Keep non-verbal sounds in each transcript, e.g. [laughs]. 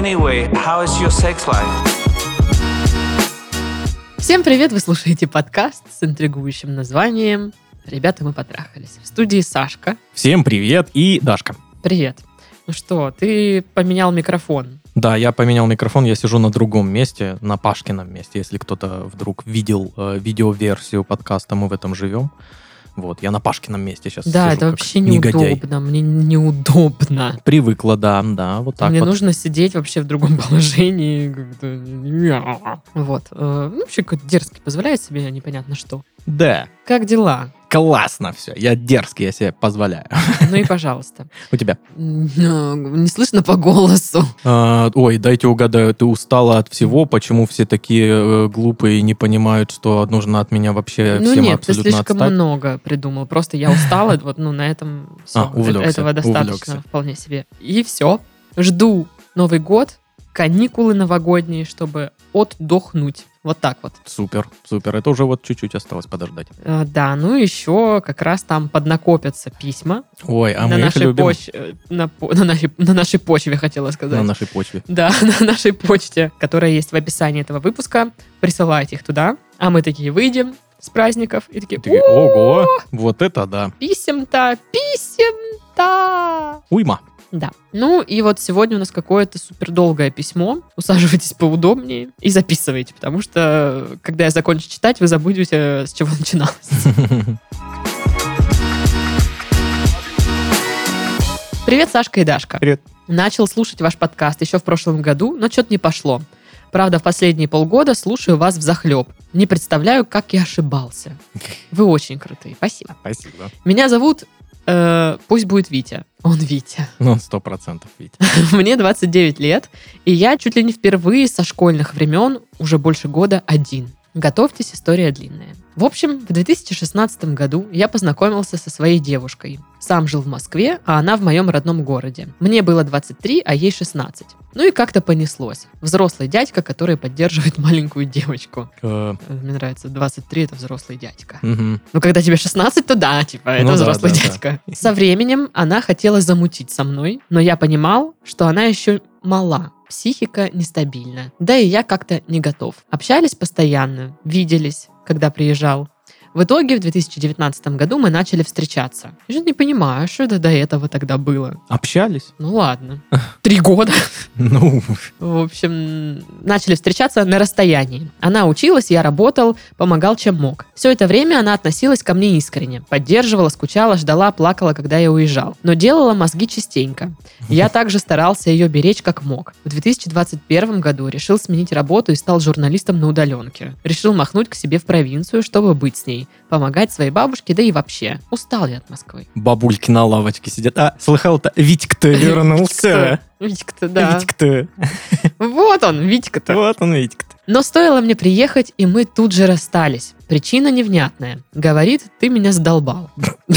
Anyway, how is your sex life? Всем привет! Вы слушаете подкаст с интригующим названием «Ребята, мы потрахались». В студии Сашка. Всем привет и Дашка. Привет. Ну что, ты поменял микрофон. Да, я поменял микрофон, я сижу на другом месте, на Пашкином месте. Если кто-то вдруг видел э, видеоверсию подкаста «Мы в этом живем», вот, я на Пашкином месте сейчас Да, сижу, это вообще негодяй. неудобно. Мне неудобно. Привыкла, да, да, вот так Мне вот. нужно сидеть вообще в другом [laughs] положении. как-то. Вот. Э, Ну, вообще, какой-то дерзкий позволяет себе непонятно что. Да, Как дела? Классно все, я дерзкий, я себе позволяю. [laughs] Ну и пожалуйста. У тебя? Ну, Не слышно по голосу. А, ой, дайте угадаю, ты устала от всего, почему все такие э, глупые и не понимают, что нужно от меня вообще Ну всем нет, ты абсолютно слишком отстать? много придумал. Просто я устала, вот, ну, на этом [laughs] все. А, увлекся, Этого достаточно увлекся. вполне себе. И все. Жду Новый год, каникулы новогодние, чтобы отдохнуть. Вот так вот. Супер, супер, это уже вот чуть-чуть осталось подождать. Э, Да, ну еще как раз там поднакопятся письма Ой, а на, мы их нашей любим поч- э, на, на, нашей, на нашей почве, хотела сказать. на нашей почве. Да, [laughs] на нашей почте, которая есть в описании этого выпуска. Присылайте их туда. А мы такие выйдем с праздников и такие, Такие, «О, ого, вот это да. писем-то, писем-то. Уйма. Да. Ну и вот сегодня у нас какое-то супер долгое письмо. Усаживайтесь поудобнее и записывайте, потому что когда я закончу читать, вы забудете, с чего начиналось. [laughs] Привет, Сашка и Дашка. Привет. Начал слушать ваш подкаст еще в прошлом году, но что-то не пошло. Правда, в последние полгода слушаю вас в захлеб. Не представляю, как я ошибался. Вы очень крутые. Спасибо. Спасибо. Меня зовут... э, пусть будет Витя. Он Витя. Ну, сто процентов, ведь. [laughs] Мне 29 лет, и я чуть ли не впервые со школьных времен, уже больше года, один. Готовьтесь, история длинная. В общем, в 2016 году я познакомился со своей девушкой. Сам жил в Москве, а она в моем родном городе. Мне было 23, а ей 16. Ну и как-то понеслось. Взрослый дядька, который поддерживает [laughs] маленькую девочку. Э, Мне нравится, 23 это взрослый дядька. мгм. Ну, когда тебе 16, то да, типа, это Ну да, взрослый да, да. дядька. Со временем она хотела замутить со мной, но я понимал, что она еще мала, психика нестабильна. Да и я как-то не готов. Общались постоянно, виделись, когда приезжал. В итоге в 2019 году мы начали встречаться. Я же не понимаю, что это до этого тогда было. Общались? Ну ладно. [laughs] Три года. Ну, В общем, начали встречаться на расстоянии. Она училась, я работал, помогал, чем мог. Все это время она относилась ко мне искренне. Поддерживала, скучала, ждала, плакала, когда я уезжал. Но делала мозги частенько. Я [laughs] также старался ее беречь как мог. В 2021 году решил сменить работу и стал журналистом на удаленке. Решил махнуть к себе в провинцию, чтобы быть с ней, помогать своей бабушке, да и вообще. Устал я от Москвы. бабульки на лавочке сидят. А, слыхал-то, Витька-то вернулся. [laughs] Витька-то, да. Витька-то. Вот он, Витька-то. Вот он, Витька-то. Но стоило мне приехать, и мы тут же расстались. Причина невнятная. Говорит, ты меня задолбал. Ну,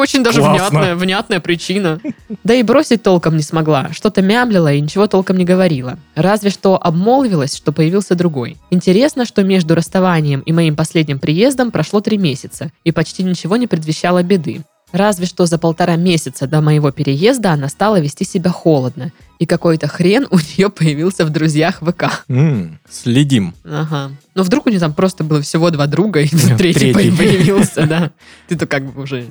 Очень даже внятная, внятная причина. Да и бросить толком не смогла. Что-то мямлила и ничего толком не говорила. Разве что обмолвилась, что появился другой. Интересно, что между расставанием и моим последним приездом прошло три месяца, и почти ничего не предвещало беды. Разве что за полтора месяца до моего переезда она стала вести себя холодно, и какой-то хрен у нее появился в друзьях ВК. М, Следим. Ага. Но вдруг у нее там просто было всего два друга, и [laughs] третий Третий. появился, да. Ты-то как бы уже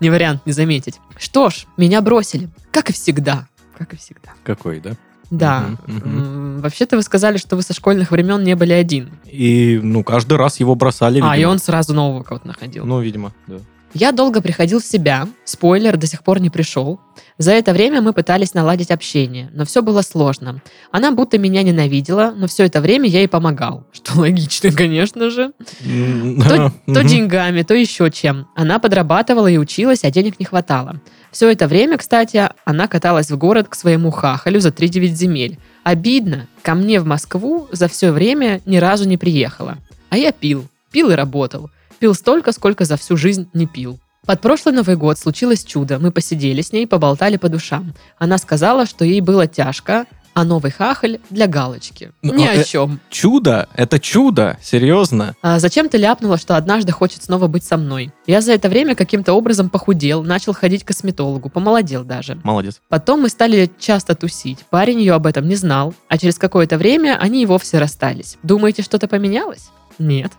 не вариант не заметить. Что ж, меня бросили. Как и всегда. Как и всегда. Какой, да? Да. Вообще-то вы сказали, что вы со школьных времен не были один. И, ну, каждый раз его бросали, А, и он сразу нового кого-то находил. Ну, видимо, да. Я долго приходил в себя. Спойлер, до сих пор не пришел. За это время мы пытались наладить общение, но все было сложно. Она будто меня ненавидела, но все это время я ей помогал. [laughs] Что логично, конечно же. То, то деньгами, то еще чем. Она подрабатывала и училась, а денег не хватало. Все это время, кстати, она каталась в город к своему хахалю за 3-9 земель. Обидно, ко мне в Москву за все время ни разу не приехала. А я пил. Пил и работал. Пил столько, сколько за всю жизнь не пил. Под прошлый Новый год случилось чудо. Мы посидели с ней, поболтали по душам. Она сказала, что ей было тяжко, а новый хахаль для галочки. Ну, Ни а, о э, чем. Чудо! Это чудо! Серьезно? А зачем ты ляпнула, что однажды хочет снова быть со мной? Я за это время каким-то образом похудел, начал ходить к косметологу, помолодел даже. Молодец. Потом мы стали часто тусить. Парень ее об этом не знал, а через какое-то время они и вовсе расстались. Думаете, что-то поменялось? Нет.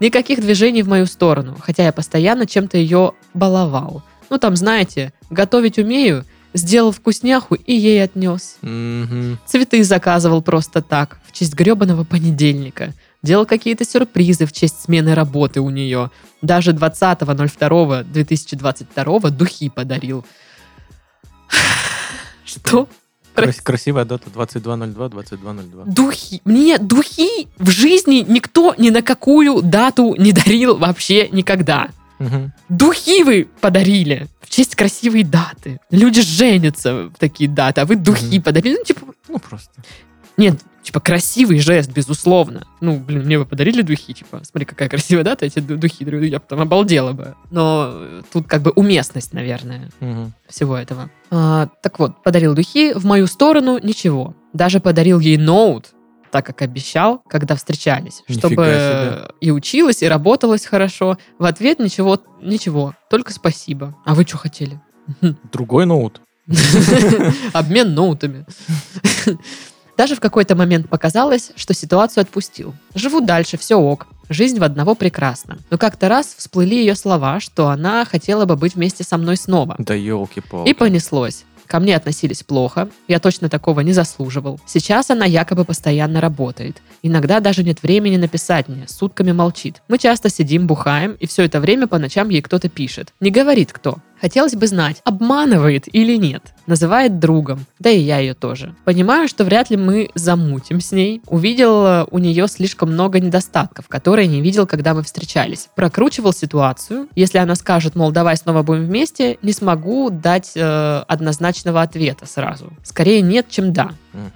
Никаких движений в мою сторону, хотя я постоянно чем-то ее баловал. Ну там, знаете, готовить умею, сделал вкусняху и ей отнес. Мгм. Цветы заказывал просто так, в честь гребаного понедельника. Делал какие-то сюрпризы в честь смены работы у нее. Даже 20.02.2022 духи подарил. [sighs] Что? Крас- красивая дата 2202 2202. Духи. Мне духи в жизни никто ни на какую дату не дарил вообще никогда. Мгм. Духи вы подарили в честь красивой даты. Люди женятся в такие даты, а вы духи Мгм. подарили. Ну, типа, Ну, просто. Нет, типа, красивый жест, безусловно. Ну, блин, мне бы подарили духи, типа, смотри, какая красивая дата, ду- духи я бы там обалдела бы. Но э, тут как бы уместность, наверное, Мгм. всего этого. А, так вот, подарил духи, в мою сторону ничего. Даже подарил ей ноут, так как обещал, когда встречались, Нифига чтобы себе. и училась, и работалась хорошо. В ответ ничего, ничего, только спасибо. А вы что хотели? Другой ноут. [laughs] Обмен ноутами. [laughs] Даже в какой-то момент показалось, что ситуацию отпустил. Живу дальше, все ок. Жизнь в одного прекрасна. Но как-то раз всплыли ее слова, что она хотела бы быть вместе со мной снова. Да елки-палки. И понеслось. Ко мне относились плохо, я точно такого не заслуживал. Сейчас она якобы постоянно работает. Иногда даже нет времени написать мне, сутками молчит. Мы часто сидим, бухаем, и все это время по ночам ей кто-то пишет. Не говорит кто. Хотелось бы знать, обманывает или нет. Называет другом, да и я ее тоже. Понимаю, что вряд ли мы замутим с ней. Увидел у нее слишком много недостатков, которые не видел, когда мы встречались. Прокручивал ситуацию. Если она скажет, мол, давай снова будем вместе, не смогу дать э, однозначного ответа сразу. Скорее нет, чем да. Мгм.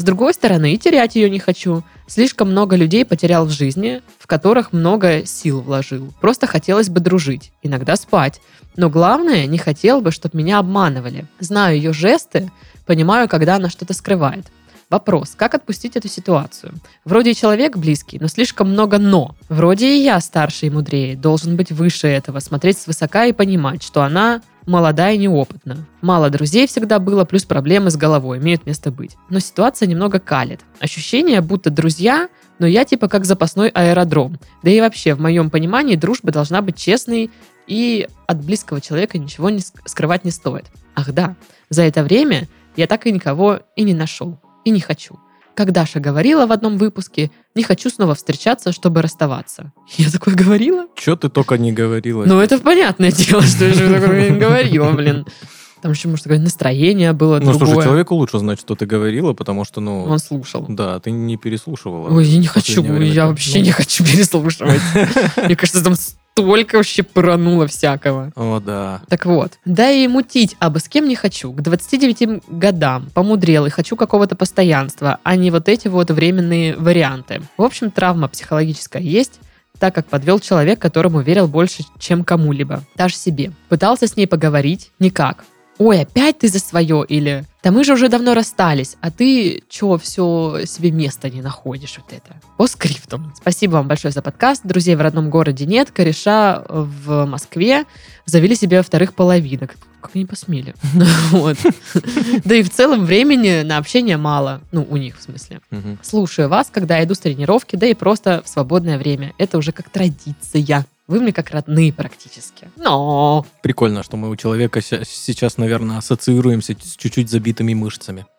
С другой стороны, и терять ее не хочу. Слишком много людей потерял в жизни, в которых много сил вложил. Просто хотелось бы дружить, иногда спать. Но главное, не хотел бы, чтобы меня обманывали. Знаю ее жесты, понимаю, когда она что-то скрывает. Вопрос, как отпустить эту ситуацию? Вроде и человек близкий, но слишком много «но». Вроде и я старше и мудрее, должен быть выше этого, смотреть свысока и понимать, что она молодая и неопытна. Мало друзей всегда было, плюс проблемы с головой имеют место быть. Но ситуация немного калит. Ощущение, будто друзья, но я типа как запасной аэродром. Да и вообще, в моем понимании, дружба должна быть честной и от близкого человека ничего не ск- скрывать не стоит. Ах да, за это время я так и никого и не нашел. И не хочу. Как Даша говорила в одном выпуске, не хочу снова встречаться, чтобы расставаться. [laughs] Я такое говорила? Че ты только не говорила? Ну, это понятное дело, что я же такое говорила, блин. [laughs] Там еще, может, такое настроение было Ну, слушай, другое. человеку лучше знать, что ты говорила, потому что, ну, Он слушал. да, ты не переслушивала. Ой, я не хочу, время. я Ну, вообще не хочу переслушивать. [laughs] Мне кажется, там столько вообще порануло всякого. О, да. Так вот, да и мутить абы с кем не хочу. К 29 годам помудрел и хочу какого-то постоянства, а не вот эти вот временные варианты. В общем, травма психологическая есть, так как подвел человек, которому верил больше, чем кому-либо, даже себе. Пытался с ней поговорить, никак. Ой, опять ты за свое, или да мы же уже давно расстались, а ты чё, все себе места не находишь вот это. По скриптам. Спасибо вам большое за подкаст. Друзей в родном городе нет, кореша в Москве завели себе вторых половинок. Как они посмели. [laughs] Вот. [laughs] Да и в целом времени на общение мало. Ну, у них в смысле. Слушаю вас, когда иду с тренировки, да и просто в свободное время. Это уже как традиция. Вы мне как родные практически. Но Прикольно, что мы у человека ся- сейчас, наверное, ассоциируемся с чуть-чуть забитыми мышцами. [laughs]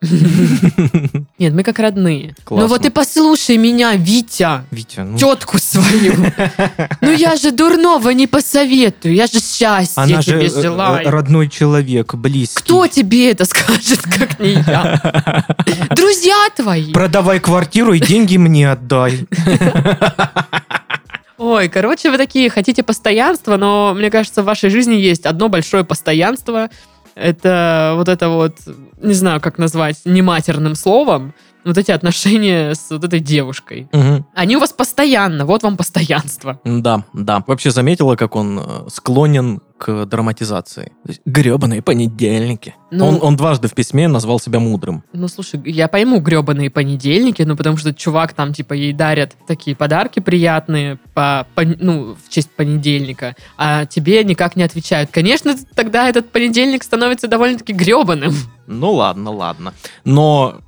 нет, мы как родные. Классно. Ну вот и послушай меня, Витя, Витя, ну, тетку свою. Ну я же дурного не посоветую, я же счастья она же тебе э, желаю. родной человек, близкий. Кто тебе это скажет, как не я? [laughs] Друзья твои. Продавай квартиру и деньги мне отдай. [laughs] Ой, короче, вы такие хотите постоянства, но мне кажется, в вашей жизни есть одно большое постоянство. Это вот это вот, не знаю, как назвать, нематерным словом. Вот эти отношения с вот этой девушкой. Мгм. Они у вас постоянно, вот вам постоянство. Да, да. Вообще заметила, как он э, склонен к драматизации. Гребаные понедельники. Ну- Он, он дважды в письме назвал себя мудрым. Ну, слушай, я пойму гребаные понедельники, ну, потому что чувак там, типа, ей дарят такие подарки приятные по, по- ну, в честь понедельника, а тебе никак не отвечают. Конечно, тогда этот понедельник становится довольно-таки гребаным. Ну ладно, ладно. Но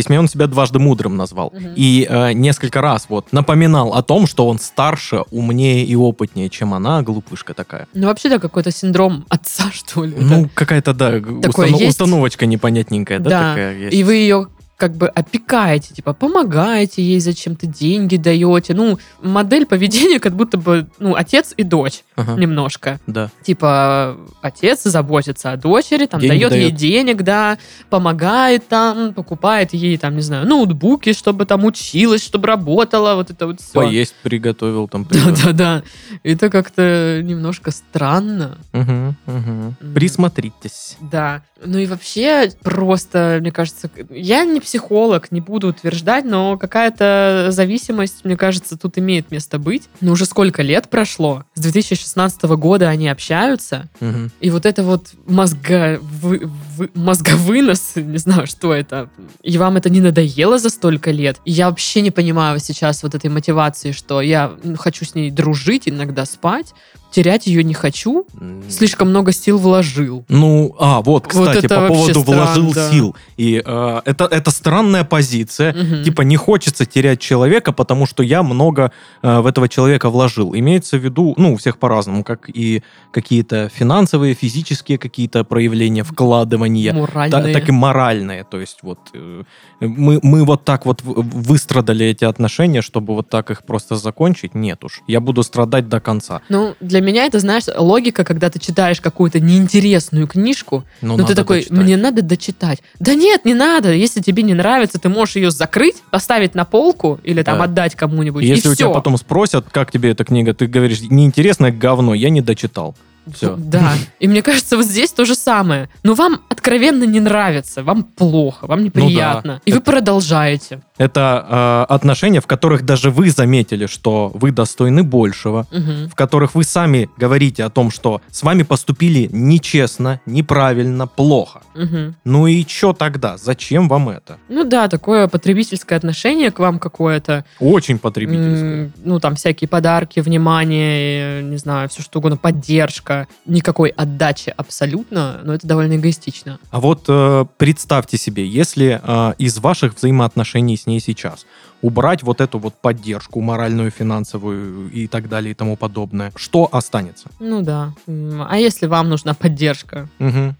письме он себя дважды мудрым назвал. Мгм. И э, несколько раз вот напоминал о том, что он старше, умнее и опытнее, чем она, глупышка такая. Ну, вообще, да, какой-то синдром отца, что ли. Ну, какая-то, да, Такое установ- есть? установочка непонятненькая, да, Да, такая есть. И вы ее как бы опекаете, типа, помогаете ей, зачем-то деньги даете. Ну, модель поведения как будто бы, ну, отец и дочь Ага, немножко. да. Типа, отец заботится о дочери, там, Денег дает ей денег, да, помогает там, покупает ей, там, не знаю, ноутбуки, чтобы там училась, чтобы работала, вот это вот все. Поесть приготовил там. Да-да-да. Это как-то немножко странно. Мгм. Мгм. Присмотритесь. Да. Ну и вообще просто, мне кажется, я не психолог, не буду утверждать, но какая-то зависимость, мне кажется, тут имеет место быть. Но уже сколько лет прошло? С 2016 года они общаются, Мгм. и вот это вот мозга... вы- вы- мозговынос, [laughs] не знаю, что это, и вам это не надоело за столько лет? И я вообще не понимаю сейчас вот этой мотивации, что я ну, хочу с ней дружить, иногда спать, терять ее не хочу, слишком много сил вложил. Ну, а, вот, Вот кстати, это по поводу вложил странно, да. сил. И э, это, это странная позиция. Мгм. Типа не хочется терять человека, потому что я много э, в этого человека вложил. Имеется в виду, ну, у всех по-разному, как и какие-то финансовые, физические какие-то проявления, вкладывания. Та- Моральные. так и моральные. То есть вот э, мы, мы вот так вот выстрадали эти отношения, чтобы вот так их просто закончить. Нет уж. Я буду страдать до конца. Ну, для меня это, знаешь, логика, когда ты читаешь какую-то неинтересную книжку, Но но ты надо такой, дочитать. мне надо дочитать. Да нет, не надо. Если тебе не нравится, ты можешь ее закрыть, поставить на полку или там Да. отдать кому-нибудь. Если у тебя всё. потом спросят, как тебе эта книга, ты говоришь, неинтересное говно, я не дочитал. Все. Да. И мне кажется, вот здесь то же самое. Но вам откровенно не нравится, вам плохо, вам неприятно. И вы продолжаете. Это э, отношения, в которых даже вы заметили, что вы достойны большего, Мгм. в которых вы сами говорите о том, что с вами поступили нечестно, неправильно, плохо. Мгм. Ну и что тогда? Зачем вам это? Ну да, такое потребительское отношение к вам какое-то. Очень потребительское. М, Ну, там всякие подарки, внимание, не знаю, все что угодно, поддержка. Никакой отдачи абсолютно, но это довольно эгоистично. А вот э, представьте себе, если э, из ваших взаимоотношений с ней сейчас убрать вот эту вот поддержку моральную, финансовую и так далее и тому подобное, что останется? Ну да. А если вам нужна поддержка? Мгм.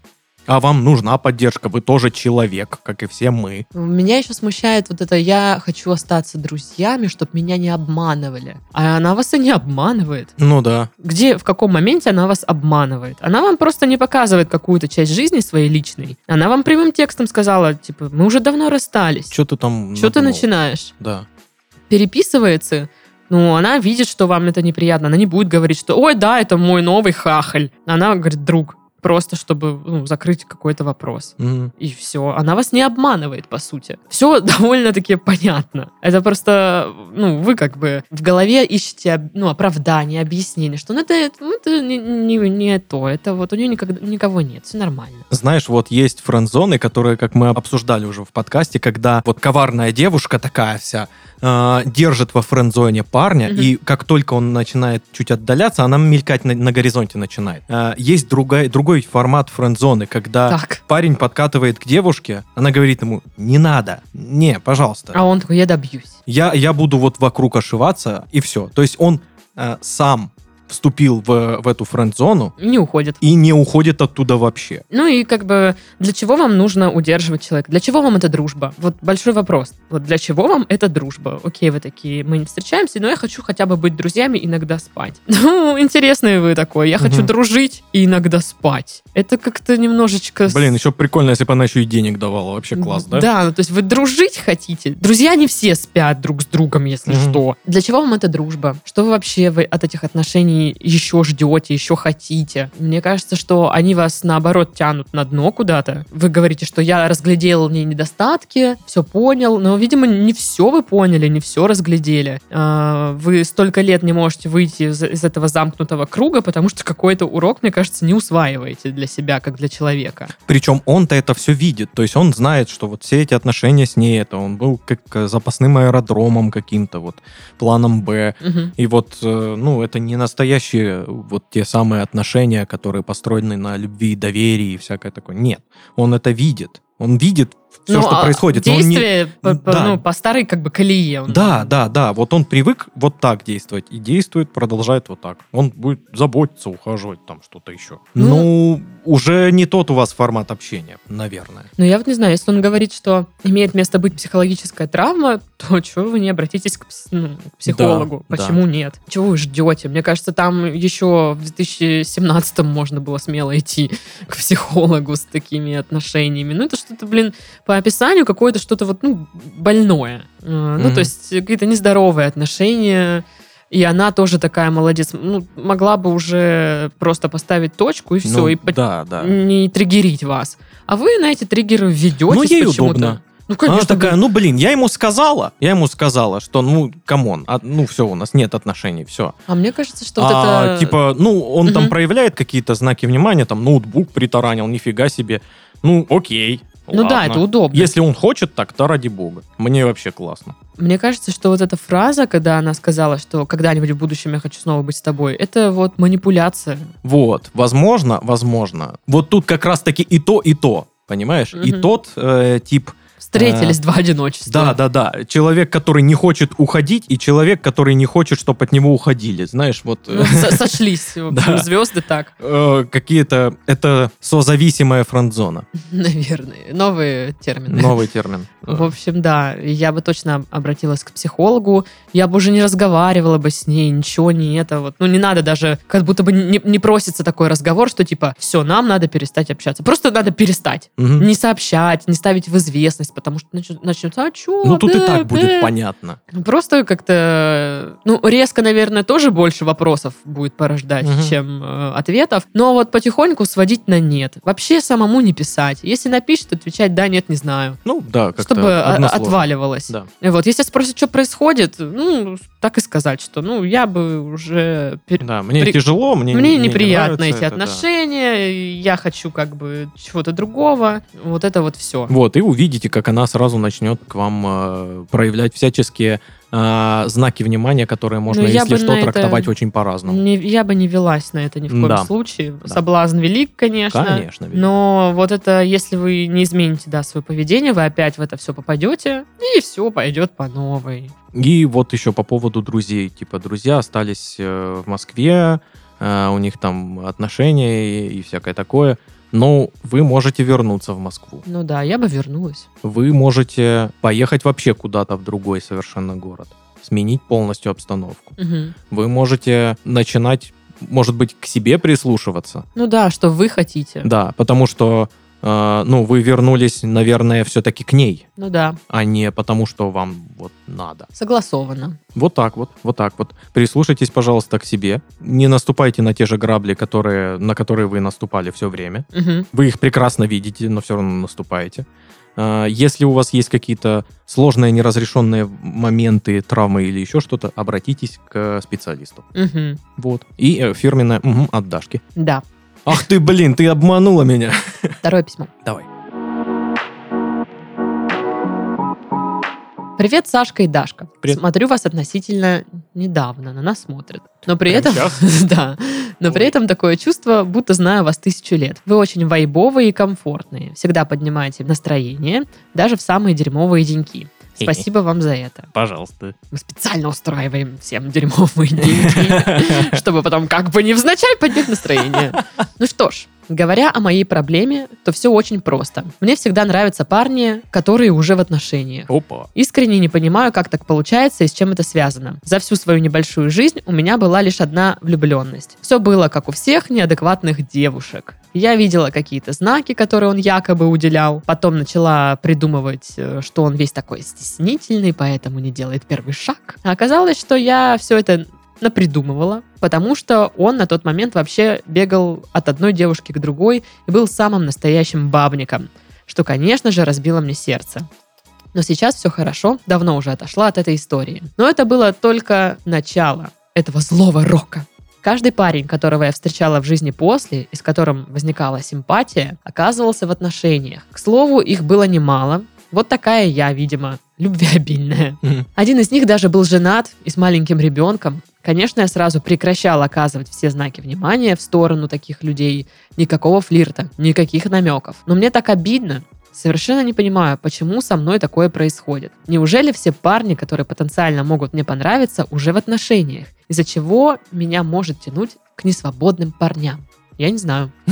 А вам нужна поддержка, вы тоже человек, как и все мы. Меня еще смущает вот это «я хочу остаться друзьями, чтобы меня не обманывали». А она вас и не обманывает. Ну да. Где, в каком моменте она вас обманывает? Она вам просто не показывает какую-то часть жизни своей личной. Она вам прямым текстом сказала, типа, мы уже давно расстались. Что ты там Что ты начинаешь? Да. переписывается, ну, она видит, что вам это неприятно. Она не будет говорить, что «Ой, да, это мой новый хахаль». Она говорит «друг», просто чтобы ну, закрыть какой-то вопрос. Мгм. И все. Она вас не обманывает, по сути. Все [laughs] довольно-таки понятно. Это просто, ну, вы как бы в голове ищете, ну, оправдание, объяснение, что ну, это, ну, это не, не- не то, это вот у нее никогда, никого нет, все нормально. Знаешь, вот есть френд-зоны, которые, как мы обсуждали уже в подкасте, когда вот коварная девушка такая вся э, держит во френд-зоне парня, Мгм. и как только он начинает чуть отдаляться, она мелькать на, на горизонте начинает. Э, есть другая, другой формат френд-зоны, когда Так. парень подкатывает к девушке, она говорит ему, не надо, не, пожалуйста. А он такой, я добьюсь. Я, я буду вот вокруг ошиваться, и все. То есть он э, сам вступил в, в эту френд-зону не уходит. и не уходит оттуда вообще. Ну и как бы для чего вам нужно удерживать человека? Для чего вам эта дружба? Вот большой вопрос. Вот для чего вам эта дружба? Окей, вы такие, мы не встречаемся, но я хочу хотя бы быть друзьями, иногда спать. [laughs] Ну, интересный вы такой. Я хочу Мгм. дружить и иногда спать. Это как-то немножечко... Блин, еще прикольно, если бы она еще и денег давала. Вообще класс, да? Да, ну то есть вы дружить хотите. Друзья не все спят друг с другом, если Мгм. что. Для чего вам эта дружба? Что вы вообще вы от этих отношений они еще ждете, еще хотите. Мне кажется, что они вас, наоборот, тянут на дно куда-то. Вы говорите, что я разглядел в ней недостатки, все понял, но, видимо, не все вы поняли, не все разглядели. А, Вы столько лет не можете выйти из, из этого замкнутого круга, потому что какой-то урок, мне кажется, не усваиваете для себя, как для человека. Причем он-то это все видит. То есть он знает, что вот все эти отношения с ней, это он был как э, запасным аэродромом каким-то, вот планом Б. Мгм. И вот, э, ну, это не настоящие вот те самые отношения, которые построены на любви доверии и всякое такое. Нет, он это видит. Он видит все, Ну, что а происходит. он не- Действие по, Да. ну, по старой как бы колее. он- Да, да, да. Вот он привык вот так действовать. И действует, продолжает вот так. Он будет заботиться, ухаживать, там что-то еще. Ну- Ну, уже не тот у вас формат общения, наверное. Но я вот не знаю, если он говорит, что имеет место быть психологическая травма, то чего вы не обратитесь к, ну, к психологу? Да, Почему нет? Чего вы ждете? Мне кажется, там еще в 2017 можно было смело идти к психологу с такими отношениями. Ну, это что-то, блин, по описанию какое-то что-то вот, ну, больное. Э, Ну, то есть какие-то нездоровые отношения. И она тоже такая молодец. Ну, могла бы уже просто поставить точку и все, Ну, и да, да. не триггерить вас. А вы на эти триггеры ведетесь Ну, ей почему-то. удобно. Ну, Она конечно. такая, блин. ну, блин, я ему сказала, я ему сказала, что, ну, come on, а, ну, все, у нас нет отношений, все. А мне кажется, что вот а, это... типа, ну, он там Мгм. проявляет какие-то знаки внимания, там, ноутбук притаранил, нифига себе. Ну, окей. Ну да, это удобно. Если он хочет так, то ради бога. Мне вообще классно. Мне кажется, что вот эта фраза, когда она сказала, что когда-нибудь в будущем я хочу снова быть с тобой, это вот манипуляция. Вот, возможно, возможно. Вот тут как раз-таки и то, и то, понимаешь? И Мгм. тот э, тип, Встретились два одиночества. да, да, да, человек, который не хочет уходить, и человек, который не хочет, чтобы от него уходили. Знаешь, вот э, Ну, со- сошлись Да. звезды так, [laughs] э, какие-то, это созависимая френдзона. наверное. Новые термины. Новый термин. [laughs] В общем, да, я бы точно обратилась к психологу, я бы уже не разговаривала бы с ней, ничего не это вот. Ну, не надо даже, как будто бы не, не просится такой разговор, что типа, все, нам надо перестать общаться. Просто надо перестать. Не сообщать, не ставить в известность, потому что начнет- начнется, а чё? Ну, тут и так будет бе?» понятно. Просто как-то, ну, резко, наверное, тоже больше вопросов будет порождать, чем э, ответов. Но вот потихоньку сводить на нет. Вообще самому не писать. Если напишет, отвечать да, нет, не знаю. Ну, да, как-то Чтобы о- односложно. отваливалось. Да. Вот, если спросят, что происходит, ну, так и сказать, что, ну, я бы уже... пер- Да, мне При- тяжело, мне, Мне не- не неприятно нравится эти это, да. отношения, я хочу как бы чего-то другого. Вот это вот все. Вот, и увидите, как она сразу начнет к вам э, проявлять всяческие э, знаки внимания, которые можно, Ну, если что, на это трактовать очень по-разному. Не- я бы не велась на это ни в коем Да. случае. Да. Соблазн велик, конечно. Конечно. ведь. Но вот это, если вы не измените, да, свое поведение, вы опять в это все попадете, и все пойдет по новой. И вот еще по поводу друзей. Типа, друзья остались э, в Москве, э, у них там отношения и всякое такое. Но вы можете вернуться в Москву. Ну да, я бы вернулась. Вы можете поехать вообще куда-то в другой совершенно город. Сменить полностью обстановку. Мгм. Вы можете начинать, может быть, к себе прислушиваться. Ну да, что вы хотите. Да, потому что, э, ну, вы вернулись, наверное, все-таки к ней, Ну да, а не потому, что вам вот надо. согласовано. Вот так вот, вот так вот. Прислушайтесь, пожалуйста, к себе. Не наступайте на те же грабли, которые, на которые вы наступали все время. Мгм. Вы их прекрасно видите, но все равно наступаете. А, Если у вас есть какие-то сложные неразрешенные моменты, травмы или еще что-то, обратитесь к специалисту. Мгм. Вот. И э, фирменная «Мгм» от Дашки. Да. Ах ты, блин, ты обманула меня. Второе письмо. Давай. Привет, Сашка и Дашка. Привет. Смотрю вас относительно недавно, на нас смотрят. Но при Прям этом... [laughs] да. Но при Ой. этом такое чувство, будто знаю вас тысячу лет. Вы очень вайбовые и комфортные. Всегда поднимаете настроение, даже в самые дерьмовые деньки. [laughs] Спасибо вам за это. Пожалуйста. Мы специально устраиваем всем дерьмовые деньги, [laughs] чтобы потом как бы невзначай поднять настроение. Ну что ж, говоря о моей проблеме, то все очень просто. Мне всегда нравятся парни, которые уже в отношениях. Опа. Искренне не понимаю, как так получается и с чем это связано. За всю свою небольшую жизнь у меня была лишь одна влюбленность. Все было, как у всех неадекватных девушек. Я видела какие-то знаки, которые он якобы уделял. Потом начала придумывать, э, что он весь такой стеснительный, поэтому не делает первый шаг. А оказалось, что я все это напридумывала, потому что он на тот момент вообще бегал от одной девушки к другой и был самым настоящим бабником, что, конечно же, разбило мне сердце. Но сейчас все хорошо, давно уже отошла от этой истории. Но это было только начало этого злого рока. Каждый парень, которого я встречала в жизни после, и с которым возникала симпатия, оказывался в отношениях. К слову, их было немало. Вот такая я, видимо, любвеобильная. Мгм. Один из них даже был женат и с маленьким ребенком. Конечно, я сразу прекращала оказывать все знаки внимания в сторону таких людей. Никакого флирта, никаких намеков. Но мне так обидно. Совершенно не понимаю, почему со мной такое происходит. Неужели все парни, которые потенциально могут мне понравиться, уже в отношениях? Из-за чего меня может тянуть к несвободным парням? Я не знаю. [laughs]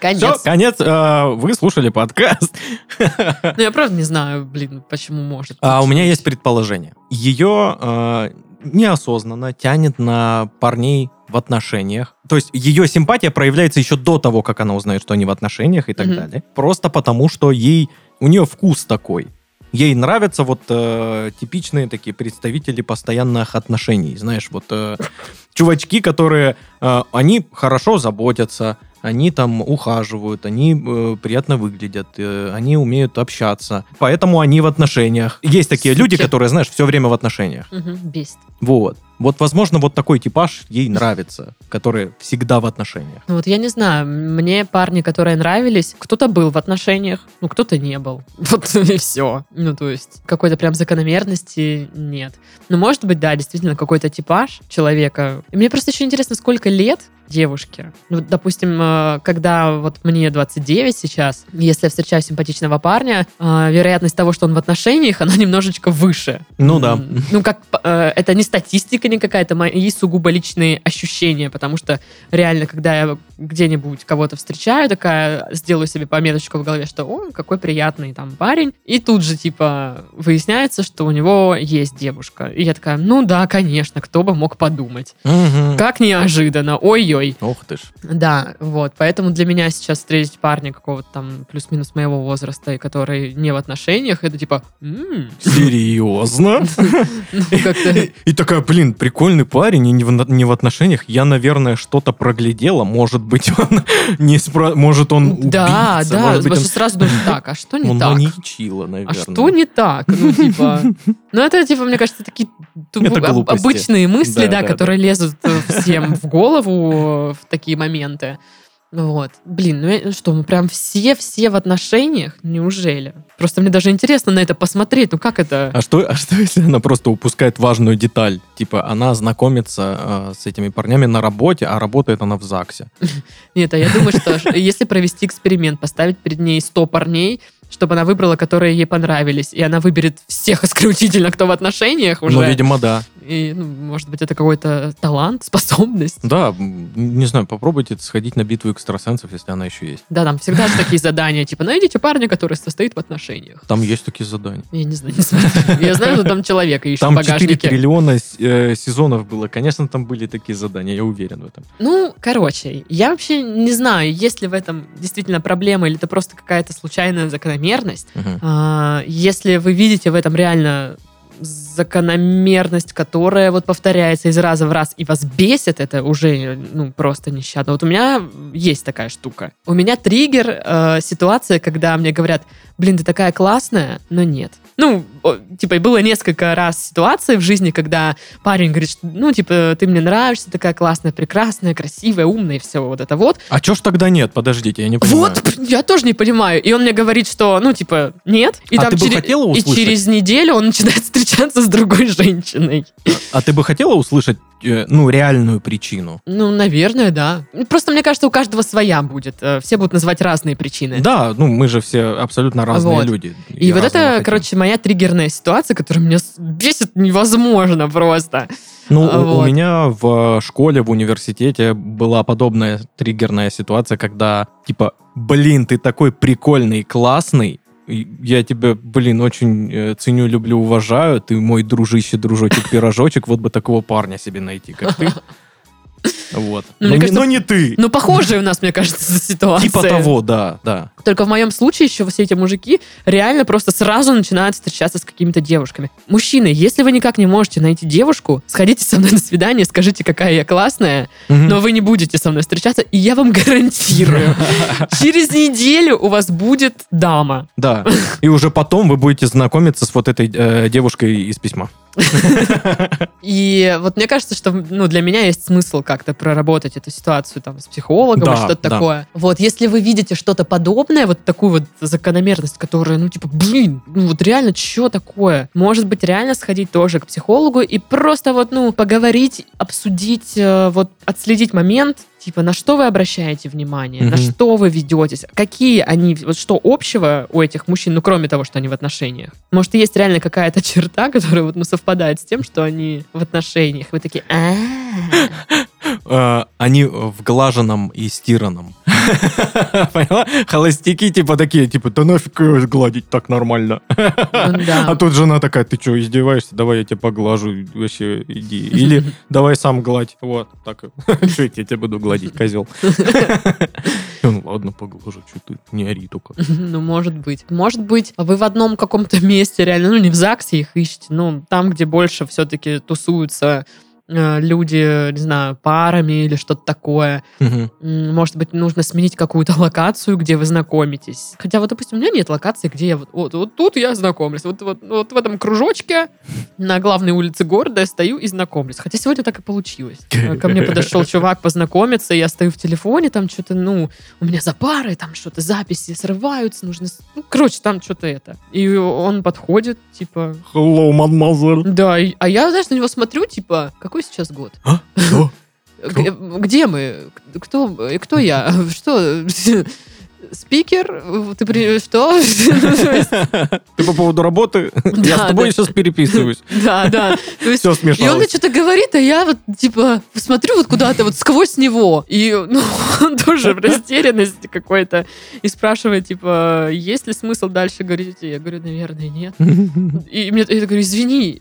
Конец. Все, конец. Э, Вы слушали подкаст. Ну, я правда не знаю, блин, почему может. А у меня есть предположение. Ее э, неосознанно тянет на парней в отношениях. То есть ее симпатия проявляется еще до того, как она узнает, что они в отношениях и так далее. Просто потому, что ей у нее вкус такой. Ей нравятся вот э, типичные такие представители постоянных отношений. Знаешь, вот э, чувачки, которые э, они хорошо заботятся, они там ухаживают, они э, приятно выглядят, э, они умеют общаться. Поэтому они в отношениях. Есть такие люди, Суки. которые, знаешь, все время в отношениях. Мгм, бесит. Вот. Вот, возможно, вот такой типаж ей нравится, который всегда в отношениях. Ну вот я не знаю, мне парни, которые нравились, кто-то был в отношениях, ну кто-то не был. [laughs] Вот и все. Ну то есть какой-то прям закономерности нет. Ну может быть, да, действительно какой-то типаж человека. И мне просто еще интересно, сколько лет девушке. Ну, допустим, э, когда вот мне 29 сейчас, если я встречаю симпатичного парня, э, вероятность того, что он в отношениях, [laughs] она немножечко выше. Ну да. Ну, как э, это не статистика не какая-то, мои сугубо личные ощущения, потому что реально, когда я где-нибудь кого-то встречаю, такая сделаю себе пометочку в голове, что о, какой приятный там парень, и тут же типа выясняется, что у него есть девушка. И я такая, ну да, конечно, кто бы мог подумать. Мгм. Как неожиданно, ой-ой. Ух ты ж. Да, вот, поэтому для меня сейчас встретить парня какого-то там плюс-минус моего возраста, и который не в отношениях, это типа, м, Серьезно? [laughs] ну. И такая, блин, прикольный парень, и не в, не в отношениях. Я, наверное, что-то проглядела. Может быть, он [laughs] не Может, он Да, да, он, сразу думаешь, так, а что не он так? маньячила, А наверное. что не так? Ну, типа... Ну, это, типа, мне кажется, такие обычные мысли, да, которые лезут э, всем в голову в такие моменты. Вот. Блин, ну я- что, мы прям все-все в отношениях? Неужели? Просто мне даже интересно на это посмотреть. Ну, как это? А что, а что, если она просто упускает важную деталь? Типа, она знакомится э, с этими парнями на работе, а работает она в ЗАГСе. [laughs] Нет, а я думаю, что если провести эксперимент, поставить перед ней 100 парней, чтобы она выбрала, которые ей понравились, и она выберет всех исключительно, кто в отношениях уже. Ну, видимо, да. И, ну, может быть, это какой-то талант, способность. Да, не знаю, попробуйте сходить на битву экстрасенсов, если она еще есть. Да, там всегда же такие задания, типа, найдите парня, который состоит в отношениях. Там есть такие задания. Я не знаю, не смотрю. Я знаю, что там человека в Там 4 багажнике. триллиона э, сезонов было. Конечно, там были такие задания, я уверен в этом. Ну, короче, я вообще не знаю, есть ли в этом действительно проблема, или это просто какая-то случайная закономерность. А, Если вы видите в этом реально закономерность, которая вот повторяется из раза в раз и вас бесит, это уже ну просто нещадно. Вот у меня есть такая штука. У меня триггер э, ситуация, когда мне говорят, блин, ты такая классная, но нет. Ну, типа, было несколько раз ситуаций в жизни, когда парень говорит, что, ну, типа, ты мне нравишься, такая классная, прекрасная, красивая, умная, и все вот это вот. А чё ж тогда нет? Подождите, я не понимаю. Вот, я тоже не понимаю. И он мне говорит, что, ну, типа, нет. И А там ты бы через- хотела И услышать? через неделю он начинает встречаться с другой женщиной. А ты бы хотела услышать, э, ну, реальную причину? Ну, наверное, да. Просто мне кажется, у каждого своя будет. Э, Все будут называть разные причины. Да, ну, мы же все абсолютно разные Вот. люди. И, вот разного это, хотим. короче, моя триггерная ситуация, которая меня бесит невозможно просто. Ну, у- у, вот. меня в школе, в университете была подобная триггерная ситуация, когда, типа, блин, ты такой прикольный, классный, и я тебя, блин, очень э, ценю, люблю, уважаю, ты мой дружище, дружочек, пирожочек, вот бы такого парня себе найти, как ты. [laughs] Вот. Ну, но, мне не- кажется, но не ты. Ну, похожая у нас, мне кажется, ситуация. Типа того, да, да. Только в моем случае еще все эти мужики реально просто сразу начинают встречаться с какими-то девушками. Мужчины, если вы никак не можете найти девушку, сходите со мной на свидание, скажите, какая я классная, Мгм. но вы не будете со мной встречаться, и я вам гарантирую, [laughs] через неделю у вас будет дама. Да. И уже потом вы будете знакомиться с вот этой э, девушкой из письма. [laughs] И вот мне кажется, что ну, для меня есть смысл как-то проработать эту ситуацию там с психологом Да, или что-то да. такое. Вот, если вы видите что-то подобное, вот такую вот закономерность, которая, ну, типа, блин, ну вот реально, что такое? Может быть, реально сходить тоже к психологу и просто вот, ну, поговорить, обсудить, э, вот, отследить момент, типа, на что вы обращаете внимание, на Мгм. что вы ведетесь, какие они, вот что общего у этих мужчин, ну, кроме того, что они в отношениях. Может, есть реально какая-то черта, [laughs] которая вот, ну, совпадает с тем, что они в отношениях. Вы такие, [laughs] «А, они в глаженном и стиранном. [laughs] Поняла? Холостяки типа такие, типа, да нафиг её гладить так нормально. ну. А тут жена такая, ты что, издеваешься? Давай я тебя поглажу, вообще иди. Или давай сам гладь. Вот, так. [laughs] Что я тебя буду гладить, козел? [laughs] Ну ладно, поглажу, что ты, не ори только. Ну, может быть. Может быть, вы в одном каком-то месте реально, ну, не в ЗАГСе их ищете, ну, там, где больше все-таки тусуются люди, не знаю, парами или что-то такое. М, Может быть, нужно сменить какую-то [laughs] локацию, где вы знакомитесь. Хотя вот, допустим, у меня нет локации, где я вот, вот, вот тут я знакомлюсь. Вот, вот, вот в этом кружочке на главной улице города я стою и знакомлюсь. Хотя сегодня так и получилось. Э, Ко мне подошел [laughs] чувак познакомиться, я стою в телефоне, там что-то, ну, у меня за парой, там что-то записи срываются, нужно... Ну, короче, там что-то это. И он подходит, типа... Hello, mademoiselle. Да, и- а я, знаешь, на него смотрю, типа, какой сейчас год? А? Что? Г- Где мы? Кто, э, кто я? [laughs] Что? Спикер? Ты при... Что? [laughs] Ты по поводу работы? Я с тобой да. сейчас переписываюсь. Да, да. Все и он мне смешалось. что-то говорит, а я вот, типа, смотрю вот куда-то вот сквозь него. И, ну, [laughs] он тоже в растерянности какой-то. И спрашивает, типа, есть ли смысл дальше говорить? Я говорю, наверное, нет. И мне, я говорю, извини.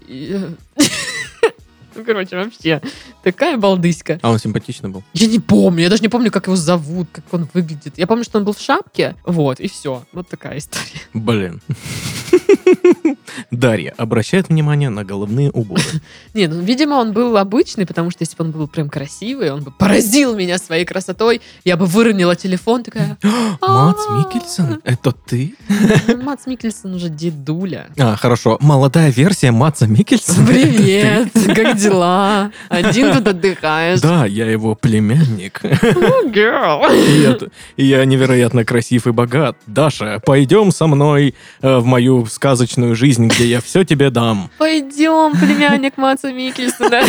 Ну, короче, вообще, такая балдыська. А он симпатичный был? Я не помню, я даже не помню, как его зовут, как он выглядит. Я помню, что он был в шапке, вот, и все. Вот такая история. Блин. Дарья обращает внимание на головные уборы. [laughs] Не, ну, видимо, он был обычный, потому что если бы он был прям красивый, он бы поразил меня своей красотой, я бы выронила телефон, такая... [gasps] Мац «А, Микельсон? Это ты? [laughs] Мац Микельсон уже дедуля. А, хорошо. Молодая версия Маца Микельсона? [laughs] Привет, как дела? Один тут отдыхаешь. Да, я его племянник. Girl. И я, и я невероятно красив и богат. Даша, пойдем со мной э, в мою сказочную жизнь, где я все тебе дам. Пойдем, племянник Маца Микельсона.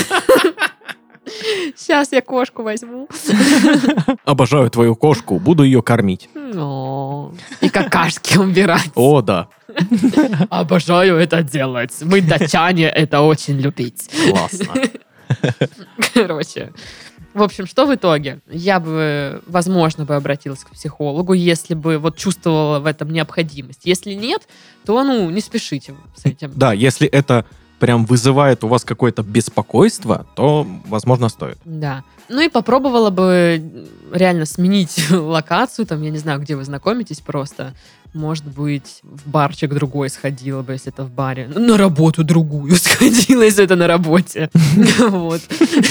Сейчас я кошку возьму. Обожаю твою кошку, буду ее кормить. О, И какашки убирать. О, да, Обожаю это делать. Мы, датчане, это очень любить. классно. Короче. В общем, что в итоге? Я бы, возможно, бы обратилась к психологу, если бы вот чувствовала в этом необходимость. Если нет, то, ну, не спешите с этим. Да, если это прям вызывает у вас какое-то беспокойство, то, возможно, стоит. Да. Ну и попробовала бы реально сменить [laughs] локацию, там, я не знаю, где вы знакомитесь просто. Может быть, в барчик другой сходила бы, если это в баре. Ну, На работу другую [laughs] сходила, если это на работе. [laughs] Вот.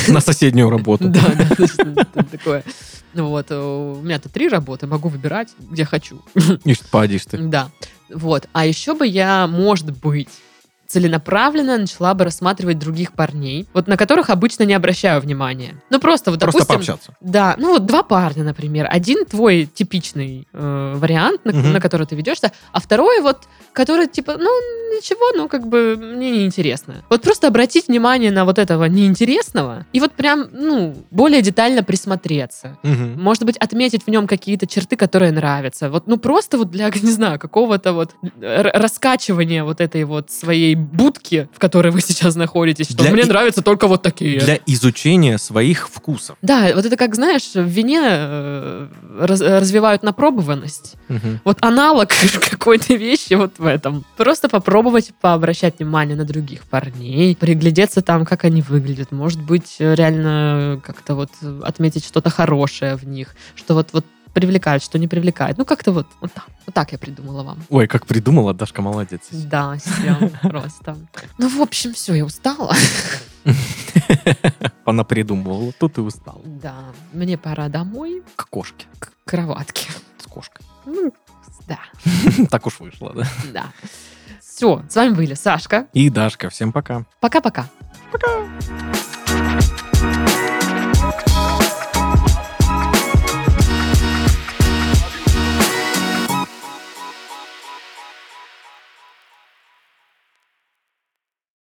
На соседнюю работу. Да, да, такое. Ну Вот, э, у меня тут три работы, могу выбирать, где хочу. И подишь ты. Да. Вот. А еще бы я, может быть, целенаправленно начала бы рассматривать других парней, вот на которых обычно не обращаю внимания. Ну, просто вот, Просто допустим... пообщаться. Да, ну вот два парня, например. Один твой типичный э, вариант, на, Мгм. на который ты ведешься, а второй вот, который типа, ну ничего, ну как бы мне неинтересно. Вот просто обратить внимание на вот этого неинтересного и вот прям, ну, более детально присмотреться. Мгм. Может быть, отметить в нем какие-то черты, которые нравятся. Вот, ну, просто вот для, [laughs] не знаю, какого-то вот р- раскачивания вот этой вот своей своей будки, в которой вы сейчас находитесь, что Для мне и- нравятся только вот такие. Для изучения своих вкусов. Да, вот это как, знаешь, в вине э, раз- развивают напробованность. Мгм. Вот аналог [laughs] какой-то вещи вот в этом. Просто попробовать пообращать внимание на других парней, приглядеться там, как они выглядят. Может быть, э, реально как-то вот отметить что-то хорошее в них, что вот, вот привлекает, что не привлекает. Ну, как-то вот, вот так. Вот так я придумала вам. Ой, как придумала, Дашка молодец. Да, сидела [laughs] просто. Ну, в общем, все, я устала. [laughs] Она придумывала, тут и устал. Да, мне пора домой К кошке. к кроватке. С кошкой. Ну, да, [laughs] Так уж вышло, да. да. Все, с вами были Сашка. И Дашка, всем пока. Пока-пока. Пока.